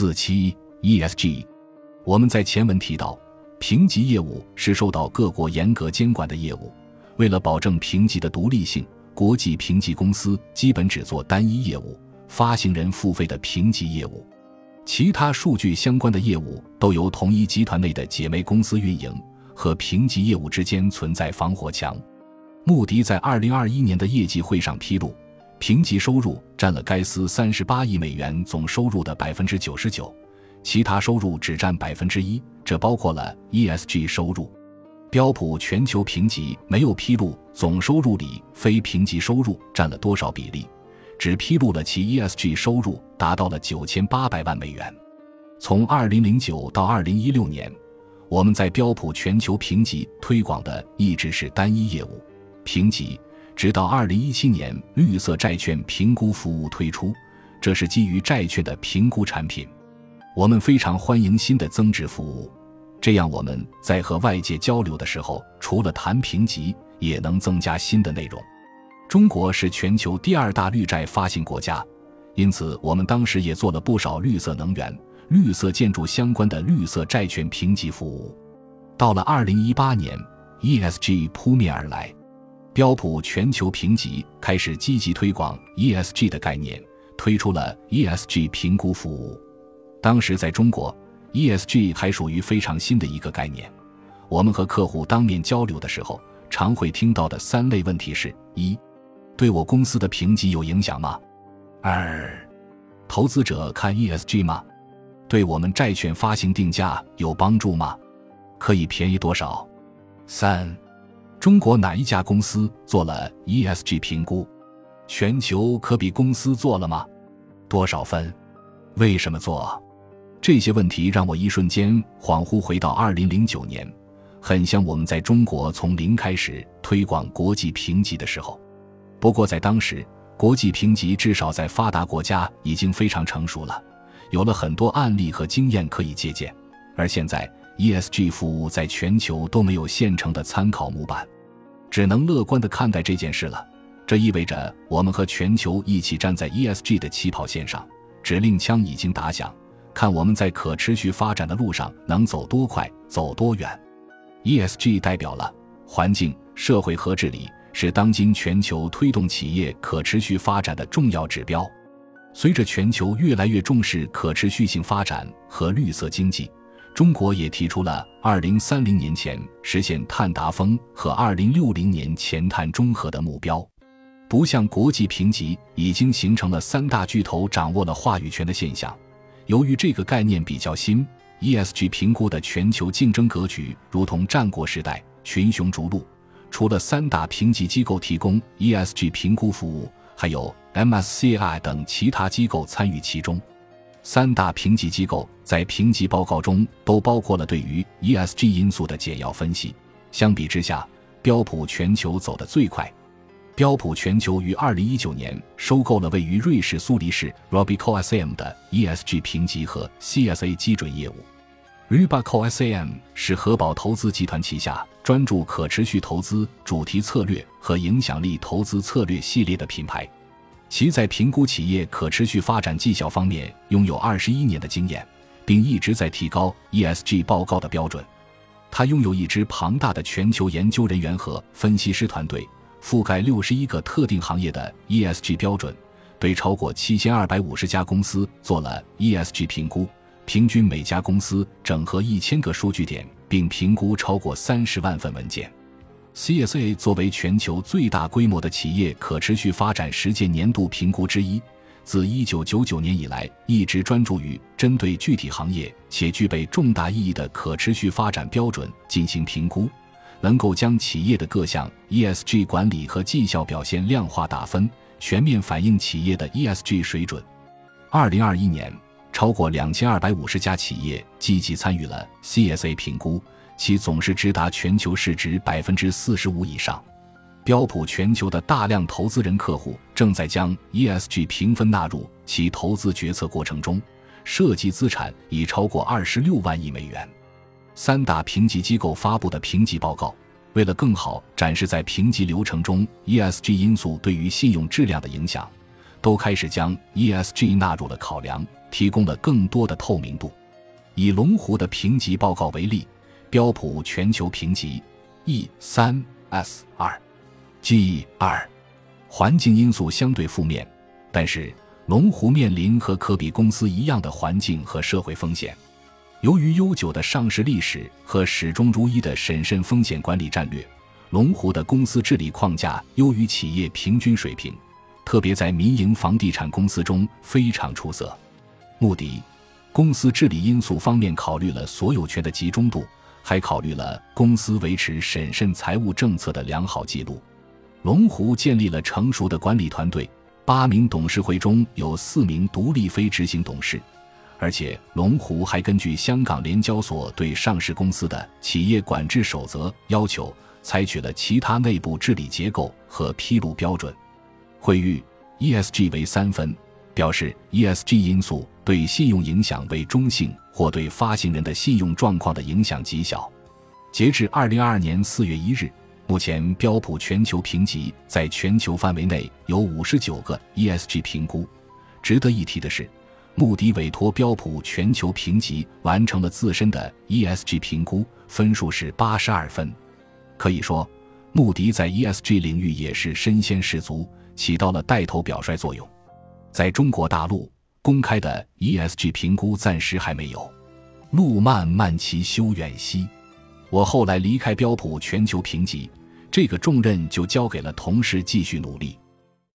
四七 ESG，我们在前文提到，评级业务是受到各国严格监管的业务。为了保证评级的独立性，国际评级公司基本只做单一业务——发行人付费的评级业务，其他数据相关的业务都由同一集团内的姐妹公司运营，和评级业务之间存在防火墙。穆迪在二零二一年的业绩会上披露。评级收入占了该司三十八亿美元总收入的百分之九十九，其他收入只占百分之一，这包括了 ESG 收入。标普全球评级没有披露总收入里非评级收入占了多少比例，只披露了其 ESG 收入达到了九千八百万美元。从二零零九到二零一六年，我们在标普全球评级推广的一直是单一业务评级。直到二零一七年，绿色债券评估服务推出，这是基于债券的评估产品。我们非常欢迎新的增值服务，这样我们在和外界交流的时候，除了谈评级，也能增加新的内容。中国是全球第二大绿债发行国家，因此我们当时也做了不少绿色能源、绿色建筑相关的绿色债券评级服务。到了二零一八年，ESG 扑面而来。标普全球评级开始积极推广 ESG 的概念，推出了 ESG 评估服务。当时在中国，ESG 还属于非常新的一个概念。我们和客户当面交流的时候，常会听到的三类问题是：一、对我公司的评级有影响吗？二、投资者看 ESG 吗？对我们债券发行定价有帮助吗？可以便宜多少？三。中国哪一家公司做了 ESG 评估？全球可比公司做了吗？多少分？为什么做？这些问题让我一瞬间恍惚回到2009年，很像我们在中国从零开始推广国际评级的时候。不过在当时，国际评级至少在发达国家已经非常成熟了，有了很多案例和经验可以借鉴。而现在，ESG 服务在全球都没有现成的参考模板，只能乐观地看待这件事了。这意味着我们和全球一起站在 ESG 的起跑线上，指令枪已经打响，看我们在可持续发展的路上能走多快、走多远。ESG 代表了环境、社会和治理，是当今全球推动企业可持续发展的重要指标。随着全球越来越重视可持续性发展和绿色经济。中国也提出了二零三零年前实现碳达峰和二零六零年前碳中和的目标。不像国际评级已经形成了三大巨头掌握了话语权的现象。由于这个概念比较新，ESG 评估的全球竞争格局如同战国时代群雄逐鹿。除了三大评级机构提供 ESG 评估服务，还有 MSCI 等其他机构参与其中。三大评级机构在评级报告中都包括了对于 ESG 因素的简要分析。相比之下，标普全球走得最快。标普全球于2019年收购了位于瑞士苏黎世 Robeco SM 的 ESG 评级和 CSA 基准业务。Robeco SM 是核保投资集团旗下专注可持续投资主题策略和影响力投资策略系列的品牌。其在评估企业可持续发展绩效方面拥有二十一年的经验，并一直在提高 ESG 报告的标准。他拥有一支庞大的全球研究人员和分析师团队，覆盖六十一个特定行业的 ESG 标准，对超过七千二百五十家公司做了 ESG 评估，平均每家公司整合一千个数据点，并评估超过三十万份文件。CSA 作为全球最大规模的企业可持续发展实践年度评估之一，自1999年以来一直专注于针对具体行业且具备重大意义的可持续发展标准进行评估，能够将企业的各项 ESG 管理和绩效表现量化打分，全面反映企业的 ESG 水准。2021年，超过2250家企业积极参与了 CSA 评估。其总是直达全球市值百分之四十五以上，标普全球的大量投资人客户正在将 ESG 评分纳入其投资决策过程中，涉及资产已超过二十六万亿美元。三大评级机构发布的评级报告，为了更好展示在评级流程中 ESG 因素对于信用质量的影响，都开始将 ESG 纳入了考量，提供了更多的透明度。以龙湖的评级报告为例，标普全球评级 E 三 S 二 G 二，环境因素相对负面，但是龙湖面临和可比公司一样的环境和社会风险。由于悠久的上市历史和始终如一的审慎风险管理战略，龙湖的公司治理框架优于企业平均水平，特别在民营房地产公司中非常出色。穆迪。公司治理因素方面，考虑了所有权的集中度，还考虑了公司维持审慎财务政策的良好记录。龙湖建立了成熟的管理团队，八名董事会中有四名独立非执行董事，而且龙湖还根据香港联交所对上市公司的企业管制守则要求，采取了其他内部治理结构和披露标准。惠誉 ESG 为三分。表示 ESG 因素对信用影响为中性，或对发行人的信用状况的影响极小。截至二零二二年四月一日，目前标普全球评级在全球范围内有五十九个 ESG 评估。值得一提的是，穆迪委托标普全球评级完成了自身的 ESG 评估，分数是八十二分。可以说，穆迪在 ESG 领域也是身先士卒，起到了带头表率作用。在中国大陆公开的 ESG 评估暂时还没有。路漫漫其修远兮，我后来离开标普全球评级，这个重任就交给了同事继续努力。